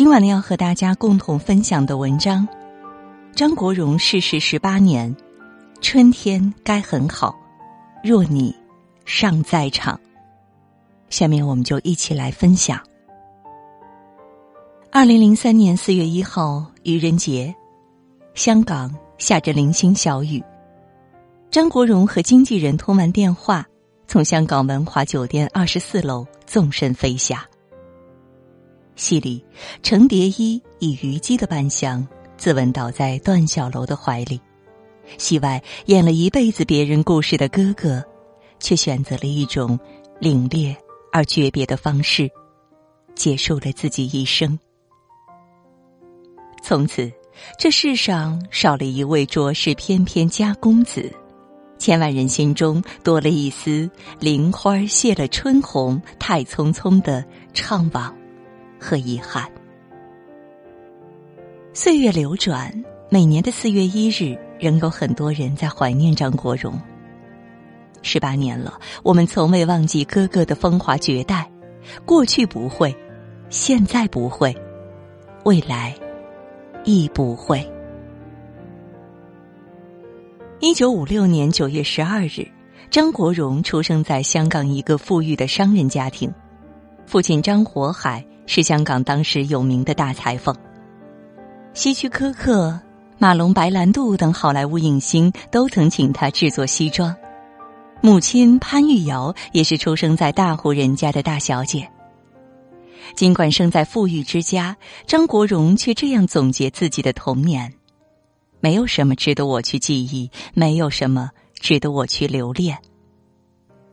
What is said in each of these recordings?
今晚呢，要和大家共同分享的文章：张国荣逝世十八年，春天该很好，若你尚在场。下面我们就一起来分享。二零零三年四月一号，愚人节，香港下着零星小雨。张国荣和经纪人通完电话，从香港文华酒店二十四楼纵身飞下。戏里，程蝶衣以虞姬的扮相自刎倒在段小楼的怀里；戏外，演了一辈子别人故事的哥哥，却选择了一种凛冽而诀别的方式，结束了自己一生。从此，这世上少了一位卓氏翩翩家公子，千万人心中多了一丝林花谢了春红，太匆匆的怅惘。和遗憾。岁月流转，每年的四月一日，仍有很多人在怀念张国荣。十八年了，我们从未忘记哥哥的风华绝代，过去不会，现在不会，未来亦不会。一九五六年九月十二日，张国荣出生在香港一个富裕的商人家庭，父亲张火海。是香港当时有名的大裁缝，希区柯克、马龙白兰度等好莱坞影星都曾请他制作西装。母亲潘玉瑶也是出生在大户人家的大小姐。尽管生在富裕之家，张国荣却这样总结自己的童年：没有什么值得我去记忆，没有什么值得我去留恋。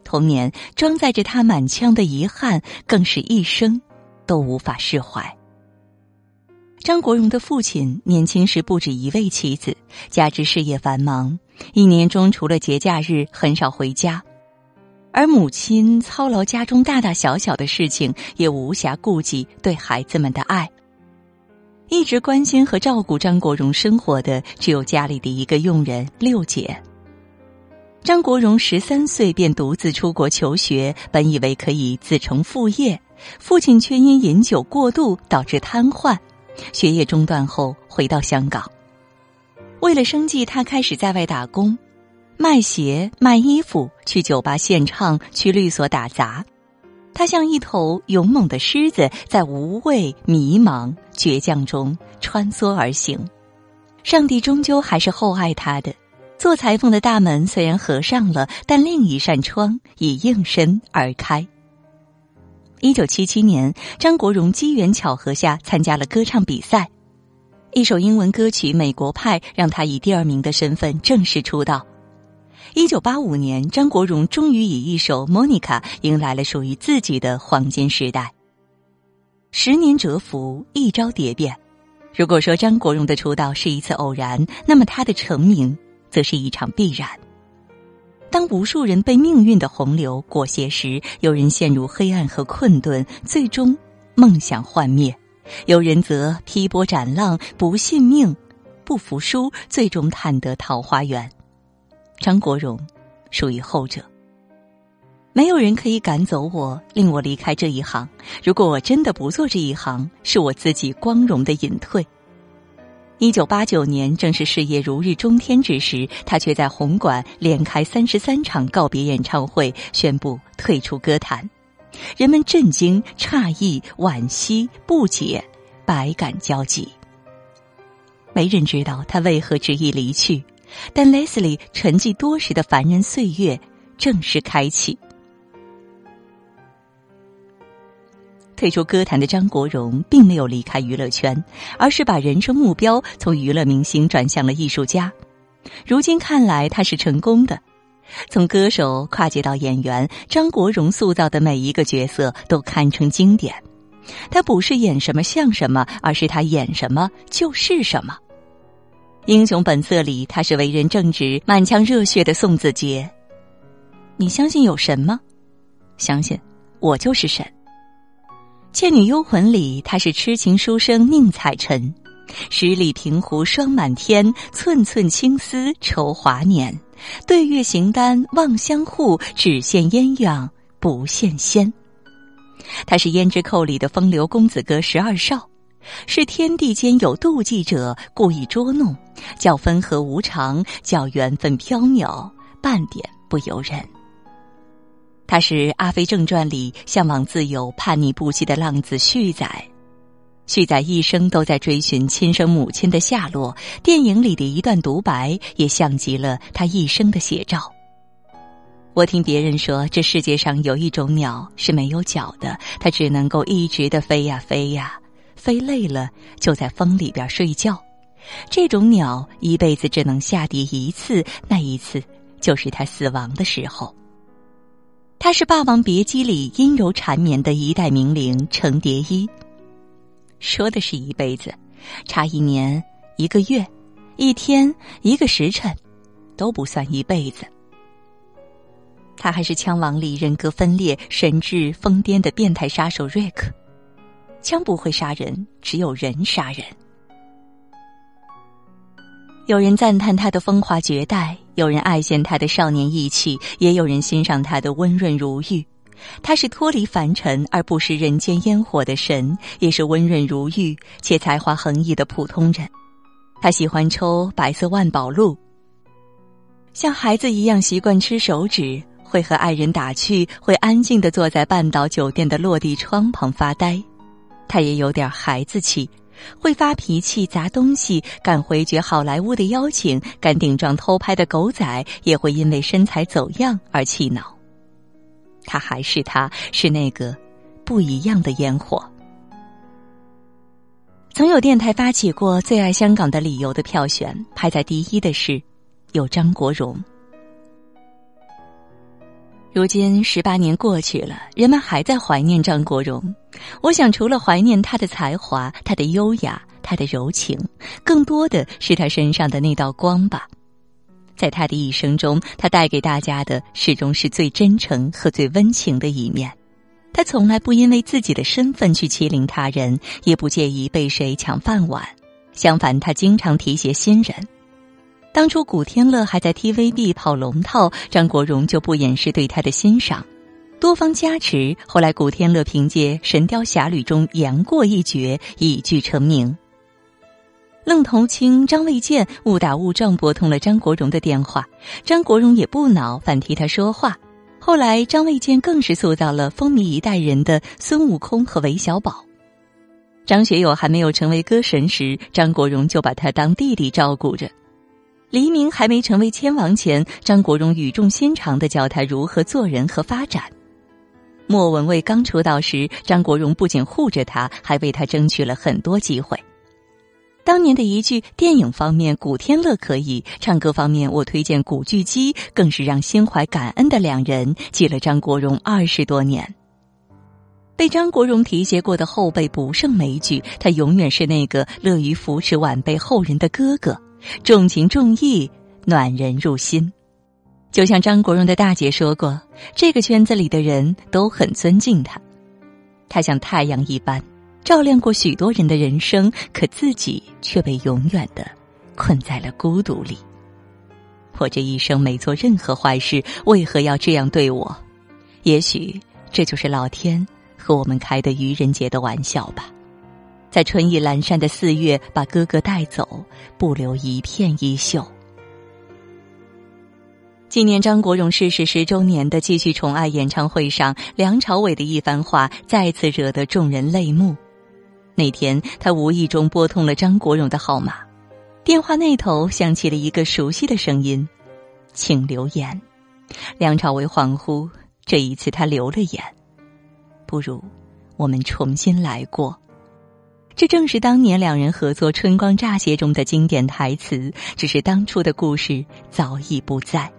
童年装载着他满腔的遗憾，更是一生。都无法释怀。张国荣的父亲年轻时不止一位妻子，加之事业繁忙，一年中除了节假日很少回家，而母亲操劳家中大大小小的事情，也无暇顾及对孩子们的爱。一直关心和照顾张国荣生活的，只有家里的一个佣人六姐。张国荣十三岁便独自出国求学，本以为可以自成副业。父亲却因饮酒过度导致瘫痪，学业中断后回到香港。为了生计，他开始在外打工，卖鞋、卖衣服，去酒吧献唱，去律所打杂。他像一头勇猛的狮子，在无畏、迷茫、倔强中穿梭而行。上帝终究还是厚爱他的。做裁缝的大门虽然合上了，但另一扇窗已应声而开。一九七七年，张国荣机缘巧合下参加了歌唱比赛，一首英文歌曲《美国派》让他以第二名的身份正式出道。一九八五年，张国荣终于以一首《Monica》迎来了属于自己的黄金时代。十年蛰伏，一朝蝶变。如果说张国荣的出道是一次偶然，那么他的成名则是一场必然。当无数人被命运的洪流裹挟时，有人陷入黑暗和困顿，最终梦想幻灭；有人则劈波斩浪，不信命，不服输，最终探得桃花源。张国荣属于后者。没有人可以赶走我，令我离开这一行。如果我真的不做这一行，是我自己光荣的隐退。一九八九年，正是事业如日中天之时，他却在红馆连开三十三场告别演唱会，宣布退出歌坛。人们震惊、诧异、惋惜、不解，百感交集。没人知道他为何执意离去，但 Leslie 沉寂多时的凡人岁月正式开启。退出歌坛的张国荣并没有离开娱乐圈，而是把人生目标从娱乐明星转向了艺术家。如今看来，他是成功的。从歌手跨界到演员，张国荣塑造的每一个角色都堪称经典。他不是演什么像什么，而是他演什么就是什么。《英雄本色》里，他是为人正直、满腔热血的宋子杰。你相信有神吗？相信，我就是神。《倩女幽魂》里，他是痴情书生宁采臣；十里平湖霜满天，寸寸青丝愁华年。对月行单望相护，只羡鸳鸯不羡仙。他是《胭脂扣》里的风流公子哥十二少，是天地间有妒忌者故意捉弄，叫分合无常，叫缘分飘渺，半点不由人。他是《阿飞正传》里向往自由、叛逆不羁的浪子旭仔。旭仔一生都在追寻亲生母亲的下落，电影里的一段独白也像极了他一生的写照。我听别人说，这世界上有一种鸟是没有脚的，它只能够一直的飞呀飞呀，飞累了就在风里边睡觉。这种鸟一辈子只能下地一次，那一次就是它死亡的时候。他是《霸王别姬》里阴柔缠绵的一代名伶程蝶衣。说的是一辈子，差一年、一个月、一天、一个时辰，都不算一辈子。他还是《枪王》里人格分裂、神智疯癫的变态杀手瑞克。枪不会杀人，只有人杀人。有人赞叹他的风华绝代，有人爱羡他的少年意气，也有人欣赏他的温润如玉。他是脱离凡尘而不食人间烟火的神，也是温润如玉且才华横溢的普通人。他喜欢抽白色万宝路，像孩子一样习惯吃手指，会和爱人打趣，会安静的坐在半岛酒店的落地窗旁发呆。他也有点孩子气。会发脾气、砸东西，敢回绝好莱坞的邀请，敢顶撞偷拍的狗仔，也会因为身材走样而气恼。他还是他，是那个不一样的烟火。曾有电台发起过最爱香港的理由的票选，排在第一的是有张国荣。如今十八年过去了，人们还在怀念张国荣。我想，除了怀念他的才华、他的优雅、他的柔情，更多的是他身上的那道光吧。在他的一生中，他带给大家的始终是最真诚和最温情的一面。他从来不因为自己的身份去欺凌他人，也不介意被谁抢饭碗。相反，他经常提携新人。当初古天乐还在 TVB 跑龙套，张国荣就不掩饰对他的欣赏，多方加持。后来古天乐凭借《神雕侠侣》中杨过一角一举成名。愣头青张卫健误打误撞拨通了张国荣的电话，张国荣也不恼，反替他说话。后来张卫健更是塑造了风靡一代人的孙悟空和韦小宝。张学友还没有成为歌神时，张国荣就把他当弟弟照顾着。黎明还没成为千王前，张国荣语重心长的教他如何做人和发展。莫文蔚刚出道时，张国荣不仅护着他，还为他争取了很多机会。当年的一句“电影方面古天乐可以，唱歌方面我推荐古巨基”，更是让心怀感恩的两人记了张国荣二十多年。被张国荣提携过的后辈不胜枚举，他永远是那个乐于扶持晚辈后人的哥哥。重情重义，暖人入心。就像张国荣的大姐说过：“这个圈子里的人都很尊敬他，他像太阳一般，照亮过许多人的人生，可自己却被永远的困在了孤独里。我这一生没做任何坏事，为何要这样对我？也许这就是老天和我们开的愚人节的玩笑吧。”在春意阑珊的四月，把哥哥带走，不留一片衣袖。纪念张国荣逝世十周年的《继续宠爱》演唱会上，梁朝伟的一番话再次惹得众人泪目。那天，他无意中拨通了张国荣的号码，电话那头响起了一个熟悉的声音：“请留言。”梁朝伟恍惚，这一次他留了言：“不如我们重新来过。”这正是当年两人合作《春光乍泄》中的经典台词。只是当初的故事早已不在，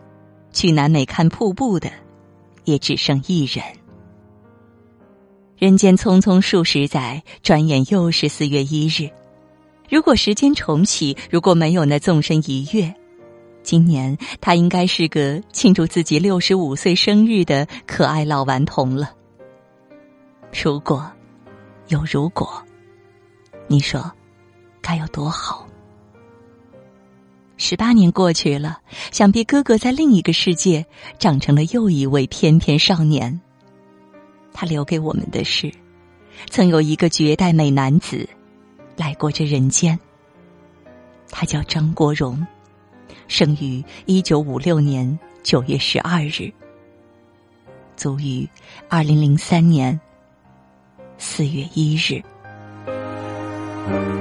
去南美看瀑布的，也只剩一人。人间匆匆数十载，转眼又是四月一日。如果时间重启，如果没有那纵身一跃，今年他应该是个庆祝自己六十五岁生日的可爱老顽童了。如果，有如果。你说，该有多好？十八年过去了，想必哥哥在另一个世界长成了又一位翩翩少年。他留给我们的是，曾有一个绝代美男子，来过这人间。他叫张国荣，生于一九五六年九月十二日，卒于二零零三年四月一日。Thank you.